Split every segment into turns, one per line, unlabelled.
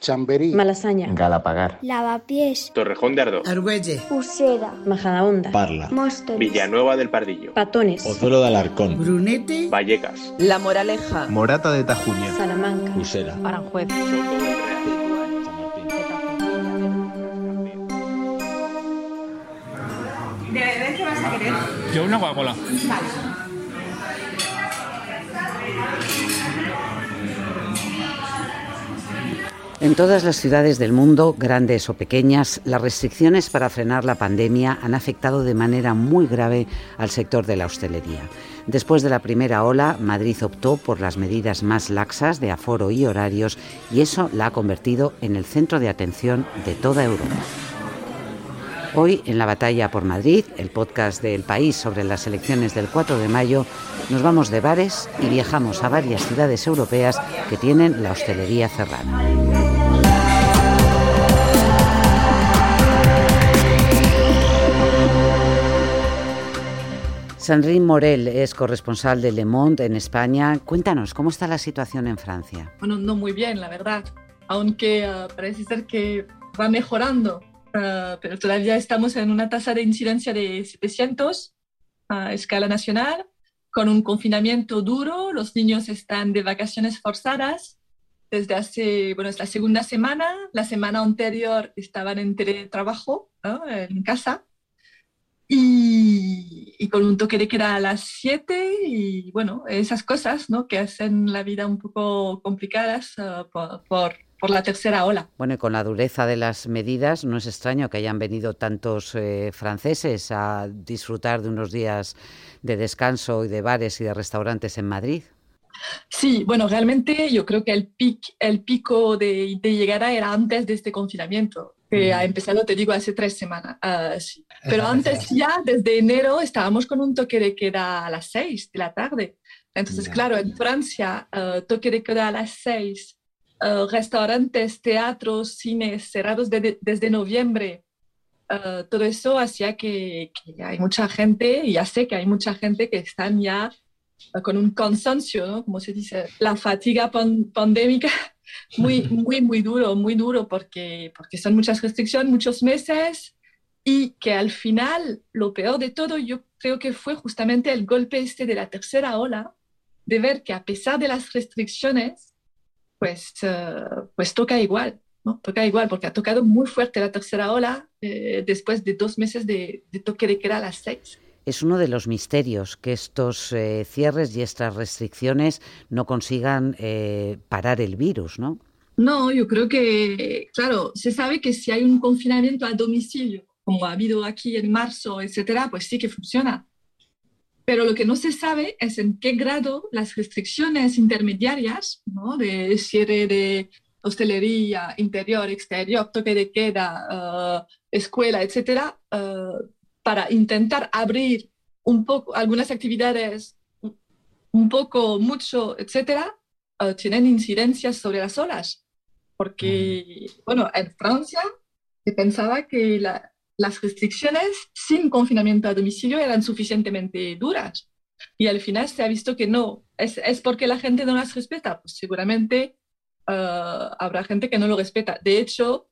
Chamberí,
Malasaña,
Galapagar,
Lavapiés,
Torrejón de Ardoz,
Argüelle,
Usera,
Majadahonda,
Parla,
Móstoles,
Villanueva del Pardillo,
Patones,
Pozuelo de Alarcón,
Brunete,
Vallecas,
La Moraleja,
Morata de Tajuña,
Salamanca,
Usera,
Aranjuez.
¿De bebé qué vas a querer?
Yo una Coca-Cola.
En todas las ciudades del mundo, grandes o pequeñas, las restricciones para frenar la pandemia han afectado de manera muy grave al sector de la hostelería. Después de la primera ola, Madrid optó por las medidas más laxas de aforo y horarios y eso la ha convertido en el centro de atención de toda Europa. Hoy, en la batalla por Madrid, el podcast del país sobre las elecciones del 4 de mayo, nos vamos de bares y viajamos a varias ciudades europeas que tienen la hostelería cerrada. Sandrine Morel es corresponsal de Le Monde en España. Cuéntanos, ¿cómo está la situación en Francia?
Bueno, no muy bien, la verdad, aunque uh, parece ser que va mejorando, uh, pero todavía estamos en una tasa de incidencia de 700 a escala nacional, con un confinamiento duro, los niños están de vacaciones forzadas desde hace, bueno, es la segunda semana, la semana anterior estaban en teletrabajo, ¿no? en casa, y, y, con un toque de queda a las 7 y bueno, esas cosas ¿no? que hacen la vida un poco complicadas uh, por, por, por, la tercera ola.
Bueno, y con la dureza de las medidas, no es extraño que hayan venido tantos eh, franceses a disfrutar de unos días de descanso y de bares y de restaurantes en Madrid.
Sí, bueno, realmente yo creo que el, pic, el pico de, de llegada era antes de este confinamiento que ha empezado, te digo, hace tres semanas. Uh, sí. Pero antes ya, desde enero, estábamos con un toque de queda a las seis de la tarde. Entonces, yeah. claro, en Francia, uh, toque de queda a las seis, uh, restaurantes, teatros, cines cerrados de, de, desde noviembre. todo eso hacía que, que, hay mucha gente, y ya sé que hay mucha gente que están ya con un cansancio, ¿no? Como se dice, la fatiga pan pandémica muy, muy, muy duro, muy duro, porque, porque son muchas restricciones, muchos meses, y que al final, lo peor de todo, yo creo que fue justamente el golpe este de la tercera ola, de ver que a pesar de las restricciones, pues, uh, pues toca igual, ¿no? Toca igual, porque ha tocado muy fuerte la tercera ola eh, después de dos meses de, de toque de queda a las seis
es uno de los misterios que estos eh, cierres y estas restricciones no consigan eh, parar el virus, ¿no?
No, yo creo que, claro, se sabe que si hay un confinamiento a domicilio, como ha habido aquí en marzo, etcétera, pues sí que funciona. Pero lo que no se sabe es en qué grado las restricciones intermediarias, ¿no? de cierre de hostelería, interior, exterior, toque de queda, uh, escuela, etcétera, uh, para intentar abrir un poco algunas actividades, un poco, mucho, etcétera, uh, tienen incidencias sobre las olas. Porque, mm. bueno, en Francia se pensaba que la, las restricciones sin confinamiento a domicilio eran suficientemente duras. Y al final se ha visto que no. ¿Es, es porque la gente no las respeta? Pues seguramente uh, habrá gente que no lo respeta. De hecho,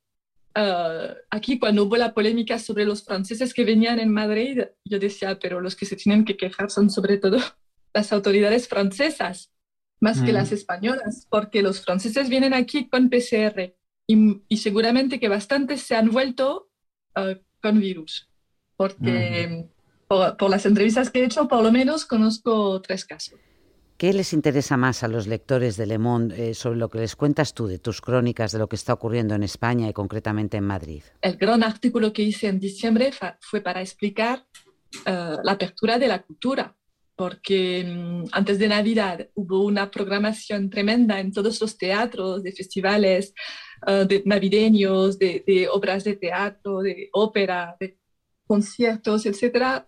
Uh, aquí cuando hubo la polémica sobre los franceses que venían en Madrid, yo decía, pero los que se tienen que quejar son sobre todo las autoridades francesas, más mm. que las españolas, porque los franceses vienen aquí con PCR y, y seguramente que bastantes se han vuelto uh, con virus, porque mm. por, por las entrevistas que he hecho, por lo menos conozco tres casos.
¿Qué les interesa más a los lectores de Le Monde eh, sobre lo que les cuentas tú de tus crónicas, de lo que está ocurriendo en España y concretamente en Madrid?
El gran artículo que hice en diciembre fue para explicar uh, la apertura de la cultura, porque um, antes de Navidad hubo una programación tremenda en todos los teatros, de festivales uh, de navideños, de, obras de teatro, de ópera, de conciertos, etc.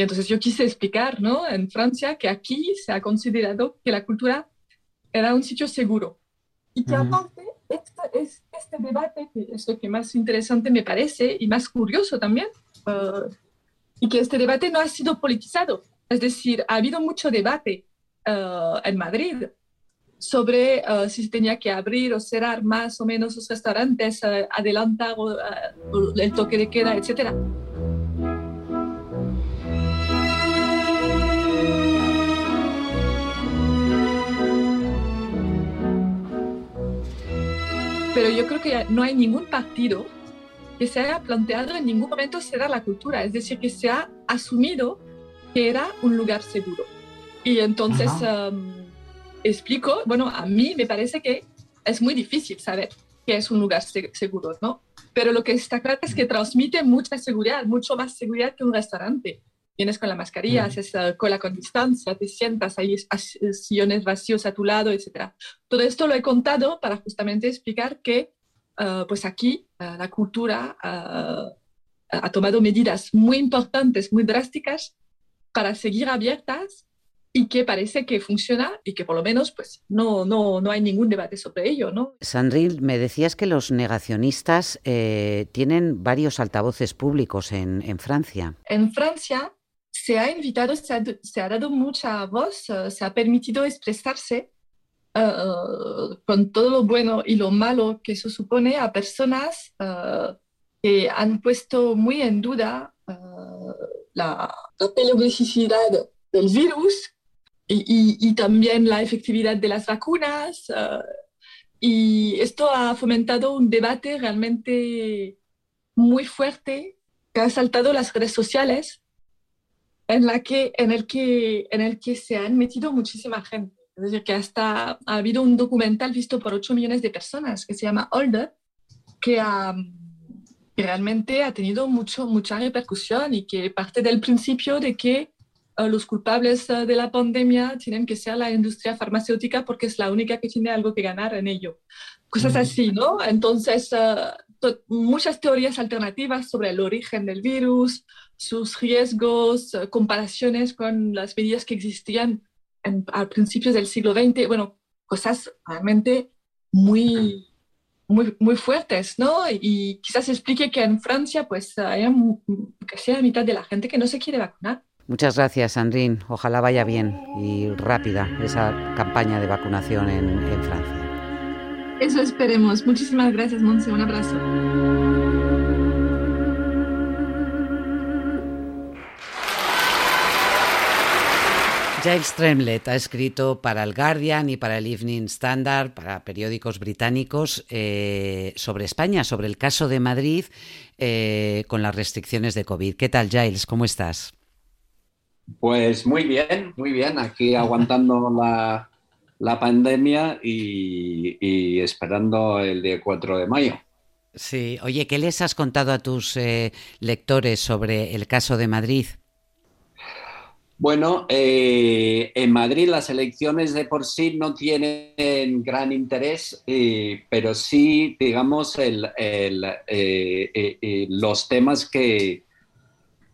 y entonces yo quise explicar, ¿no? En Francia, que aquí se ha considerado que la cultura era un sitio seguro. Y que aparte, este, es, este debate, que es lo que más interesante me parece y más curioso también, uh, y que este debate no ha sido politizado. Es decir, ha habido mucho debate uh, en Madrid sobre si se tenía que abrir o cerrar más o menos los restaurantes, adelantar el toque de queda, etcétera. Pero yo creo que no hay ningún partido que se haya planteado en ningún momento cerrar la cultura, es decir, que se ha asumido que era un lugar seguro. Y entonces um, explico, bueno, a mí me parece que es muy difícil saber qué es un lugar seguro, ¿no? Pero lo que está claro es que transmite mucha seguridad, mucho más seguridad que un restaurante. Vienes con la mascarilla, haces uh, cola con distancia, te sientas, ahí sillones vacíos a tu lado, etc. Todo esto lo he contado para justamente explicar que uh, pues aquí uh, la cultura ha tomado medidas muy importantes, muy drásticas para seguir abiertas y que parece que funciona y que por lo menos pues no, no, no hay ningún debate sobre ello. ¿no?
Sandrine, me decías que los negacionistas eh, tienen varios altavoces públicos en, en, Francia.
En Francia se ha invitado, se ha, dado mucha voz, uh, se ha permitido expresarse uh, con todo lo bueno y lo malo que eso supone a personas que han puesto muy en duda la, la peligrosidad del virus y, también la efectividad de las vacunas. Y esto ha fomentado un debate realmente muy fuerte que ha saltado las redes sociales, en, la que, en, el que, en el que se han metido muchísima gente. Es decir, que hasta ha habido un documental visto por 8 millones de personas que se llama Older, que, ha, que realmente ha tenido mucho, mucha repercusión y que parte del principio de que los culpables eh, de la pandemia tienen que ser la industria farmacéutica porque es la única que tiene algo que ganar en ello. Cosas así, ¿no? Entonces, eh, muchas teorías alternativas sobre el origen del virus, sus riesgos, eh, comparaciones con las medidas que existían en, a principios del siglo XX, bueno, cosas realmente muy, muy, muy fuertes, ¿no? Y quizás explique que en Francia, pues, hay casi la mitad de la gente que no se quiere vacunar.
Muchas gracias, Sandrine. Ojalá vaya bien y rápida esa campaña de vacunación en, Francia.
Eso esperemos. Muchísimas gracias, Monse. Un abrazo.
Giles Tremlett ha escrito para el Guardian y para el Evening Standard, para periódicos británicos, eh, sobre España, sobre el caso de Madrid eh, con las restricciones de COVID. ¿Qué tal, Giles? ¿Cómo estás?
Pues muy bien, muy bien, aquí aguantando la, pandemia y, esperando el día 4 de mayo.
Sí, oye, ¿qué les has contado a tus eh, lectores sobre el caso de Madrid?
Bueno, eh, en Madrid las elecciones de por sí no tienen gran interés, eh, pero sí, digamos, los temas que,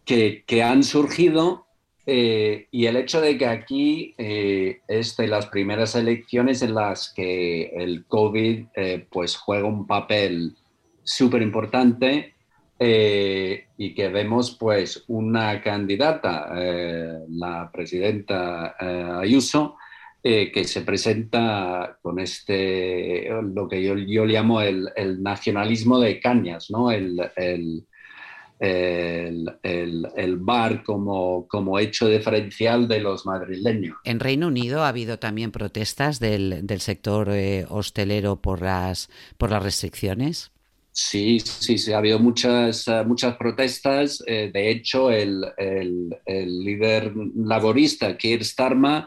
que han surgido eh, y el hecho de que aquí eh, es de las primeras elecciones en las que el COVID eh, pues juega un papel súper importante y que vemos pues una candidata, la presidenta Ayuso, que se presenta con este, lo que yo, yo llamo el, el, nacionalismo de cañas, ¿no? el, el el, bar como, como, hecho diferencial de los madrileños.
En Reino Unido ha habido también protestas del, del sector eh, hostelero por las, por las restricciones.
Sí, sí, sí, ha habido muchas, eh, muchas protestas. Eh, de hecho, el, el, el, líder laborista, Keir Starmer,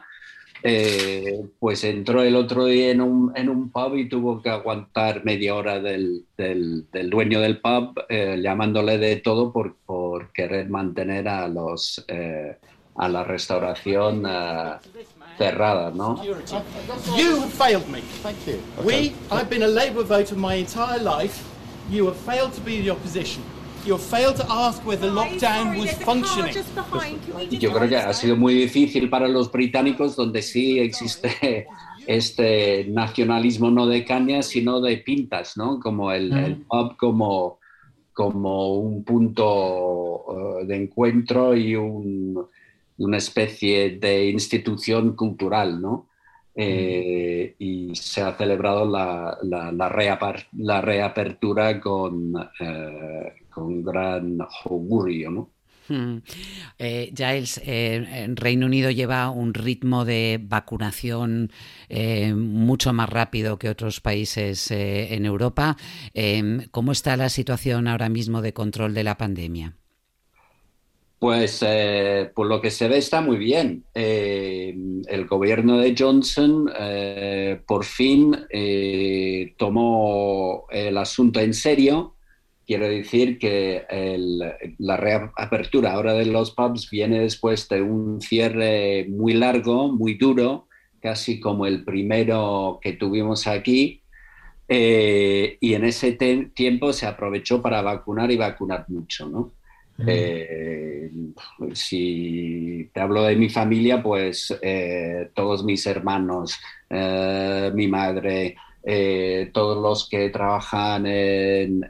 eh, pues entró el otro día en un, en un, pub y tuvo que aguantar media hora del, del, dueño del pub eh, llamándole de todo por, por, querer mantener a los eh, a la restauración cerrada, ¿no? You have failed me. Thank you. We, I've been a Labour voter my entire life. You have failed to be the opposition. Yo creo que ha sido muy difícil para los británicos donde sí existe este nacionalismo no de cañas, sino de pintas, ¿no? Como el, mm. pub como, como un punto eh, de encuentro y una especie de institución cultural, ¿no? Eh, y se ha celebrado la, reapertura con, eh, con gran augurio. ¿no?
Hmm. Eh, Giles, Reino Unido lleva un ritmo de vacunación mucho más rápido que otros países en Europa. ¿Cómo está la situación ahora mismo de control de la pandemia?
Pues eh, por lo que se ve está muy bien. Eh, el gobierno de Johnson eh, por fin tomó el asunto en serio. Quiero decir que la reapertura ahora de los pubs viene después de un cierre muy largo, muy duro, casi como el primero que tuvimos aquí. y en ese tiempo se aprovechó para vacunar y vacunar mucho, ¿no? Eh, si te hablo de mi familia, pues eh, todos mis hermanos, eh, mi madre, todos los que trabajan en,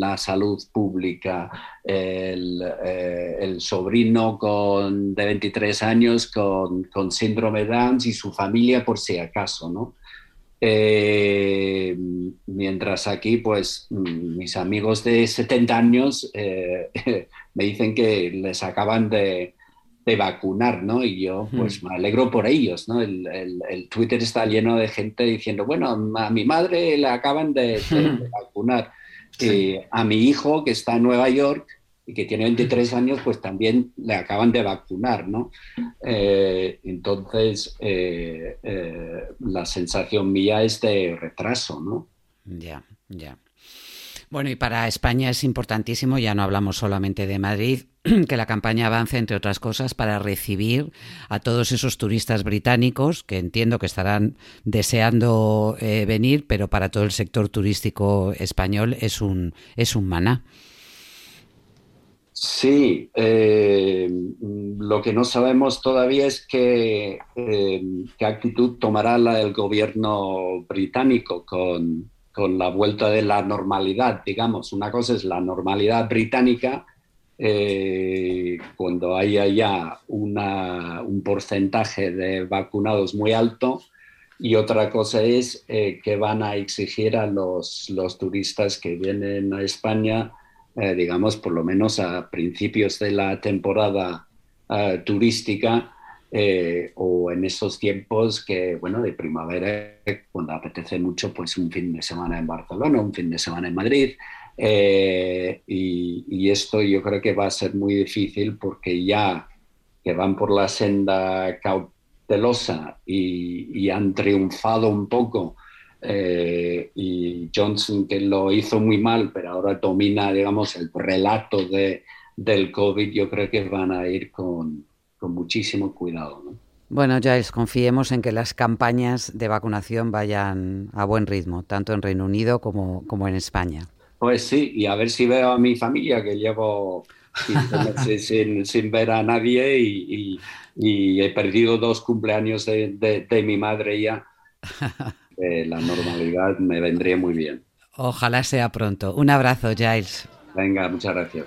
la salud pública, el, sobrino con, de 23 años con, con síndrome de Down y su familia por si acaso, ¿no? Eh, mientras aquí, pues mis amigos de 70 años eh, me dicen que les acaban de, vacunar, ¿no? Y yo, pues me alegro por ellos, ¿no? El, Twitter está lleno de gente diciendo, bueno, a mi madre le acaban de, vacunar. Eh, a mi hijo, que está en Nueva York, y que tiene 23 años, pues también le acaban de vacunar, ¿no? Eh, entonces, eh, eh, la sensación mía es de retraso, ¿no?
Ya, ya. Bueno, y para España es importantísimo, ya no hablamos solamente de Madrid, que la campaña avance, entre otras cosas, para recibir a todos esos turistas británicos que entiendo que estarán deseando venir, pero para todo el sector turístico español es un, es un maná.
Sí, eh, lo que no sabemos todavía es qué, eh, qué actitud tomará la, el gobierno británico con, la vuelta de la normalidad, digamos. Una cosa es la normalidad británica, eh, cuando haya ya un porcentaje de vacunados muy alto, y otra cosa es que van a exigir a los, los turistas que vienen a España eh, digamos, por lo menos a principios de la temporada eh, turística eh, o en esos tiempos que, bueno, de primavera, cuando apetece mucho, pues un fin de semana en Barcelona, un fin de semana en Madrid. Y, esto yo creo que va a ser muy difícil porque ya que van por la senda cautelosa y, y han triunfado un poco eh, y Johnson, que lo hizo muy mal, pero ahora domina, digamos, el relato de, del COVID, yo creo que van a ir con, con muchísimo cuidado. ¿no?
Bueno, Giles, confiemos en que las campañas de vacunación vayan a buen ritmo, tanto en Reino Unido como, como en España.
Pues sí, y a ver si veo a mi familia, que llevo sin, sin, ver a nadie y, y, he perdido dos cumpleaños de, de, de mi madre ya. la normalidad me vendría muy bien.
Ojalá sea pronto. Un abrazo, Giles.
Venga, muchas gracias.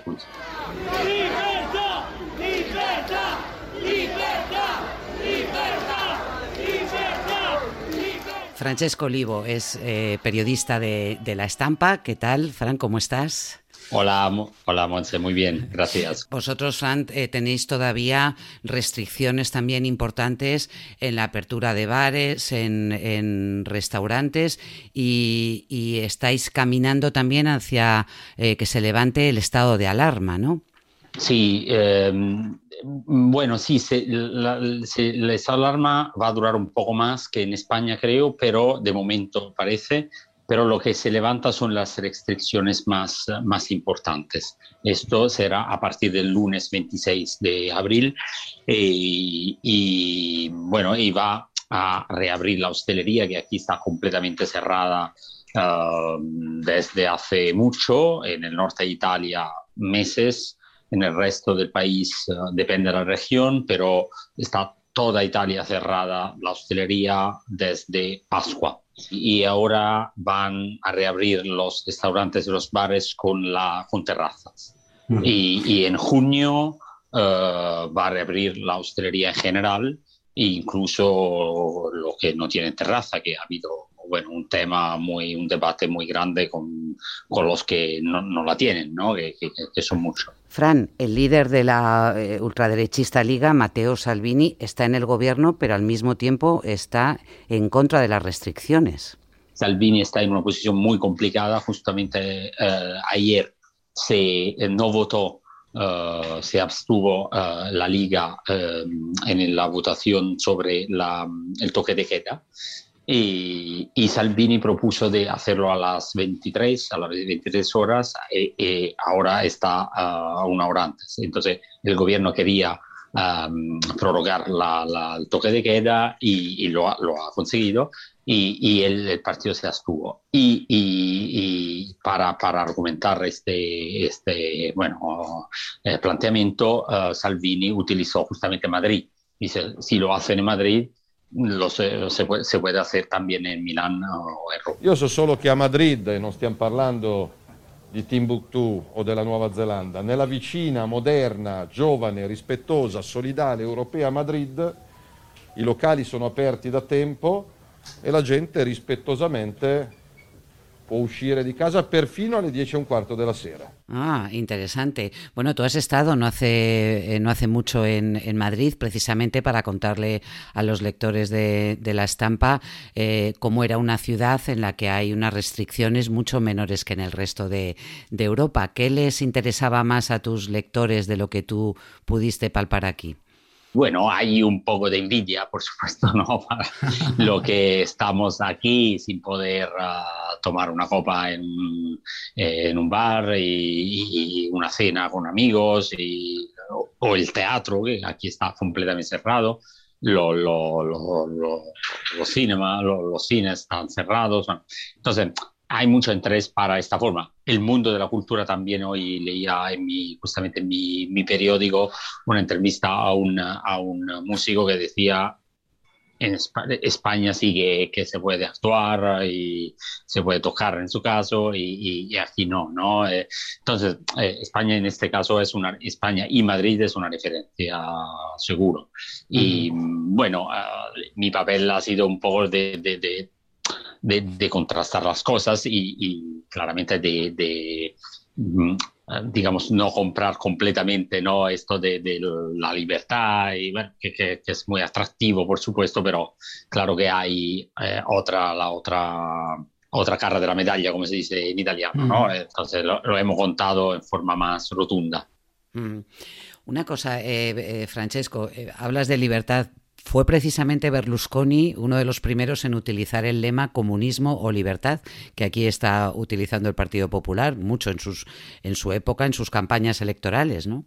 Francesco Olivo es eh, periodista de, de La Estampa. ¿Qué tal, Fran? ¿Cómo estás?
Hola, hola Monse, muy bien, gracias.
Vosotros, Fran, eh, tenéis todavía restricciones también importantes en la apertura de bares, en, restaurantes y, estáis caminando también hacia eh, que se levante el estado de alarma, ¿no?
Sí, em, bueno, sí, el estado de alarma va a durar un poco más que en España, creo, pero de momento parece pero lo que se levanta son las restricciones más, más importantes. Esto será a partir del lunes 26 de abril eh, y, bueno, y va a reabrir la hostelería que aquí está completamente cerrada uh, desde hace mucho, en el norte de Italia meses, en el resto del país uh, depende de la región, pero está toda Italia cerrada, la hostelería desde Pascua y ahora van a reabrir los restaurantes y los bares con, la, con terrazas. y, y, en junio uh, va a reabrir la hostelería en general incluso los que no tienen terraza, que ha habido bueno, un tema muy, un debate muy grande con, con los que no, no, la tienen, ¿no? Que, que, que, son muchos.
Fran, el líder de la eh, ultraderechista Liga, Matteo Salvini, está en el gobierno, pero al mismo tiempo está en contra de las restricciones.
Salvini está en una posición muy complicada. Justamente eh, ayer se eh, no votó, uh, se abstuvo uh, la Liga uh, en la votación sobre la, el toque de queda. Y, y, Salvini propuso de hacerlo a las 23, a las 23 horas, y, y ahora está a una hora antes. Entonces, el gobierno quería um, prorrogar la, la, el toque de queda y, y lo, ha, lo, ha, conseguido y, y el, el, partido se abstuvo. Y para, para, argumentar este, este bueno, eh, planteamiento, uh, Salvini utilizó justamente Madrid. Dice, si lo hacen en Madrid, lo se, se, se, puede, hacer también en Milán o en Roma.
Io so solo che a Madrid, e non stiamo parlando di Timbuktu o della Nuova Zelanda, nella vicina, moderna, giovane, rispettosa, solidale, europea Madrid, i locali sono aperti da tempo e la gente rispettosamente può uscire di casa perfino alle 10 e un cuarto della sera.
Ah, interesante. Bueno, tú has estado no hace, eh, no hace mucho en, en, Madrid precisamente para contarle a los lectores de, de la estampa eh, cómo era una ciudad en la que hay unas restricciones mucho menores que en el resto de, de Europa. ¿Qué les interesaba más a tus lectores de lo que tú pudiste palpar aquí?
bueno, hay un poco de envidia, por supuesto, ¿no? Para lo que estamos aquí sin poder uh, tomar una copa en, en un bar y, y, una cena con amigos y, o, o, el teatro, que aquí está completamente cerrado. Lo, lo, lo, los, cinema, los cines están cerrados. Entonces, hay mucho interés para esta forma. El mundo de la cultura también hoy leía en mi, justamente en mi, mi periódico una entrevista a, una, a un músico que decía en España sí que, que, se puede actuar y se puede tocar en su caso y, y, y aquí no, ¿no? Eh, entonces, eh, España en este caso es una, España y Madrid es una referencia seguro. Y mm. bueno, uh, mi papel ha sido un poco de, de, de de, contrastar las cosas y, y claramente de, de, mm, digamos, no comprar completamente ¿no? esto de, de la libertad, y, bueno, que, que, que, es muy atractivo, por supuesto, pero claro que hay eh, otra, la otra, otra cara de la medalla, como se dice en italiano, mm. ¿no? Entonces lo, lo, hemos contado en forma más rotunda.
Mm. Una cosa, eh, eh, Francesco, eh, hablas de libertad fue precisamente Berlusconi uno de los primeros en utilizar el lema comunismo o libertad, que aquí está utilizando el Partido Popular mucho en, sus, en su época, en sus campañas electorales, ¿no?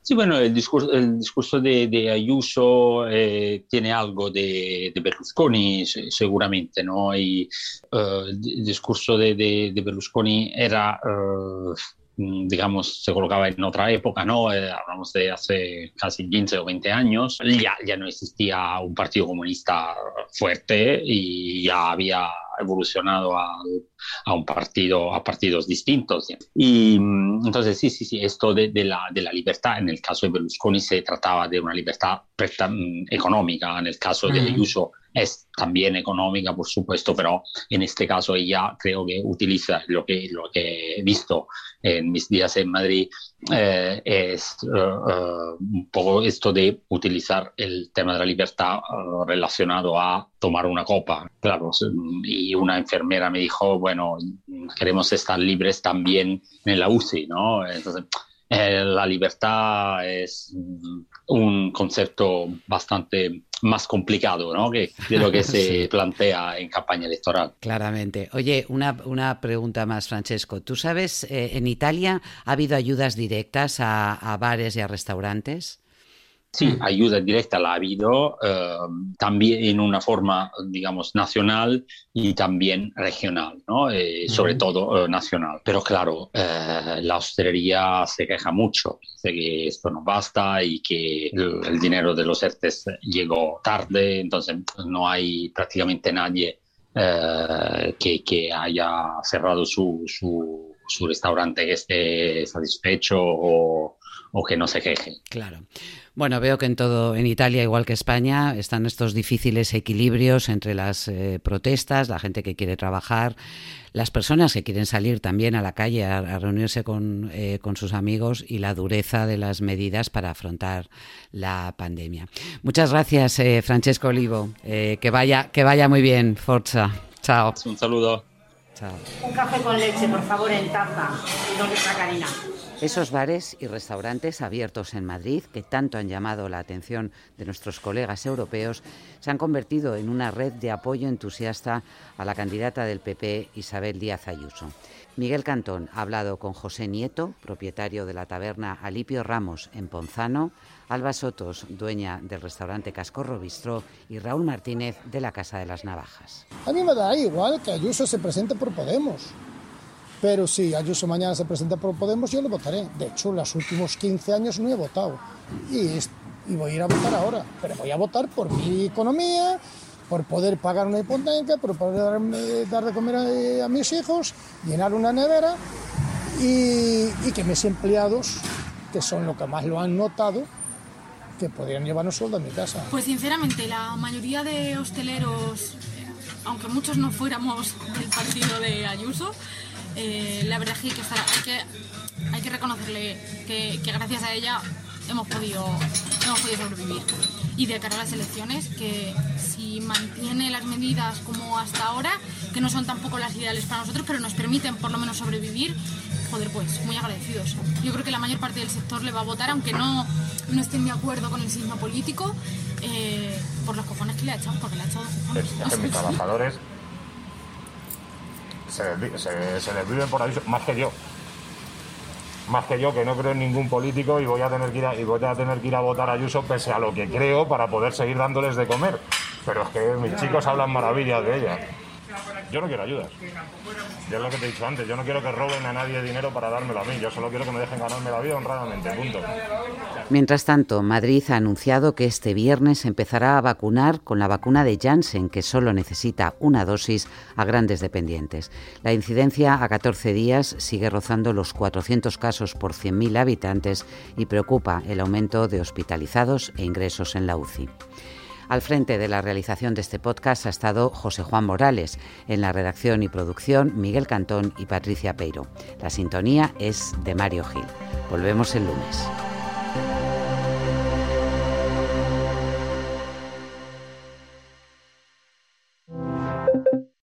Sí, bueno, el discurso, el discurso de, Ayuso eh, tiene algo de, Berlusconi seguramente, ¿no? Y uh, el discurso de, Berlusconi era... Uh, digamos, se colocaba en otra época, ¿no? Eh, hablamos de hace casi 15 o 20 años, ya, ya no existía un partido comunista fuerte y ya había evolucionado a, a, un partido, a partidos distintos. Y entonces, sí, sí, sí, esto de, de, la, de la libertad, en el caso de Berlusconi se trataba de una libertad económica, en el caso de Ayuso es también económica, por supuesto, pero en este caso ella creo que utiliza lo que, lo que he visto en mis días en Madrid, eh, es uh, uh, un poco esto de utilizar el tema de la libertad relacionado a tomar una copa. Claro, y una enfermera me dijo, bueno, queremos estar libres también en la UCI, ¿no? Entonces, eh, la libertad es un concepto bastante más complicado ¿no? que de lo que se sí. plantea en campaña electoral.
Claramente. Oye, una, una pregunta más, Francesco. ¿Tú sabes, eh, en Italia ha habido ayudas directas a, a bares y a restaurantes?
Sí, ayuda directa la ha habido, eh, también en una forma, digamos, nacional y también regional, ¿no? Eh, sobre uh -huh. todo eh, nacional. Pero claro, eh, la hostelería se queja mucho, dice que esto no basta y que el, el, dinero de los ERTES llegó tarde, entonces no hay prácticamente nadie que, que, haya cerrado su, su, su restaurante que esté satisfecho o o que no se queje.
Claro. Bueno, veo que en todo, en Italia, igual que España, están estos difíciles equilibrios entre las eh, protestas, la gente que quiere trabajar, las personas que quieren salir también a la calle a, reunirse con, eh, con, sus amigos y la dureza de las medidas para afrontar la pandemia. Muchas gracias, eh, Francesco Olivo. que vaya, que vaya muy bien, Forza. Chao.
Un saludo.
Chao.
Un café con leche, por favor, en taza. Y está Karina.
Esos bares y restaurantes abiertos en Madrid, que tanto han llamado la atención de nuestros colegas europeos, se han convertido en una red de apoyo entusiasta a la candidata del PP, Isabel Díaz Ayuso. Miguel Cantón ha hablado con José Nieto, propietario de la taberna Alipio Ramos en Ponzano, Alba Sotos, dueña del restaurante Cascorro Bistró, y Raúl Martínez de la Casa de las Navajas.
A mí me da igual que Ayuso se presente por Podemos pero si Ayuso mañana se presenta por Podemos, yo le votaré. De hecho, en los últimos 15 años no he votado. Y, voy a ir a votar ahora. Pero voy a votar por mi economía, por poder pagar una hipoteca, por poder dar de comer a, mis hijos, llenar una nevera y, que mis empleados, que son lo que más lo han notado, que podrían llevarnos sueldo a mi casa.
Pues sinceramente, la mayoría de hosteleros, aunque muchos no fuéramos del partido de Ayuso, eh, la verdad es que hay que, estar, hay que, hay que reconocerle que, gracias a ella hemos podido, hemos podido sobrevivir. Y de cara a las elecciones, que si mantiene las medidas como hasta ahora, que no son tampoco las ideales para nosotros, pero nos permiten por lo menos sobrevivir, joder, pues muy agradecidos. Yo creo que la mayor parte del sector le va a votar, aunque no, no estén de acuerdo con el signo político, eh, por los cojones que le ha echado, porque le ha echado
mis trabajadores se, se, se desviven por ahí más que yo. Más que yo, que no creo en ningún político y voy a tener que ir a, y voy a, tener que ir a votar a Ayuso pese a lo que creo para poder seguir dándoles de comer. Pero es que mis chicos hablan maravillas de ella. Yo no quiero ayudas. Yo es lo que te he dicho antes, yo no quiero que roben a nadie dinero para dármelo a mí, yo solo quiero que me dejen ganarme la vida honradamente, punto.
Mientras tanto, Madrid ha anunciado que este viernes empezará a vacunar con la vacuna de Janssen, que solo necesita una dosis a grandes dependientes. La incidencia a 14 días sigue rozando los 400 casos por 100.000 habitantes y preocupa el aumento de hospitalizados e ingresos en la UCI. Al frente de la realización de este podcast ha estado José Juan Morales, en la redacción y producción Miguel Cantón y Patricia Peiro. La sintonía es de Mario Gil. Volvemos el lunes.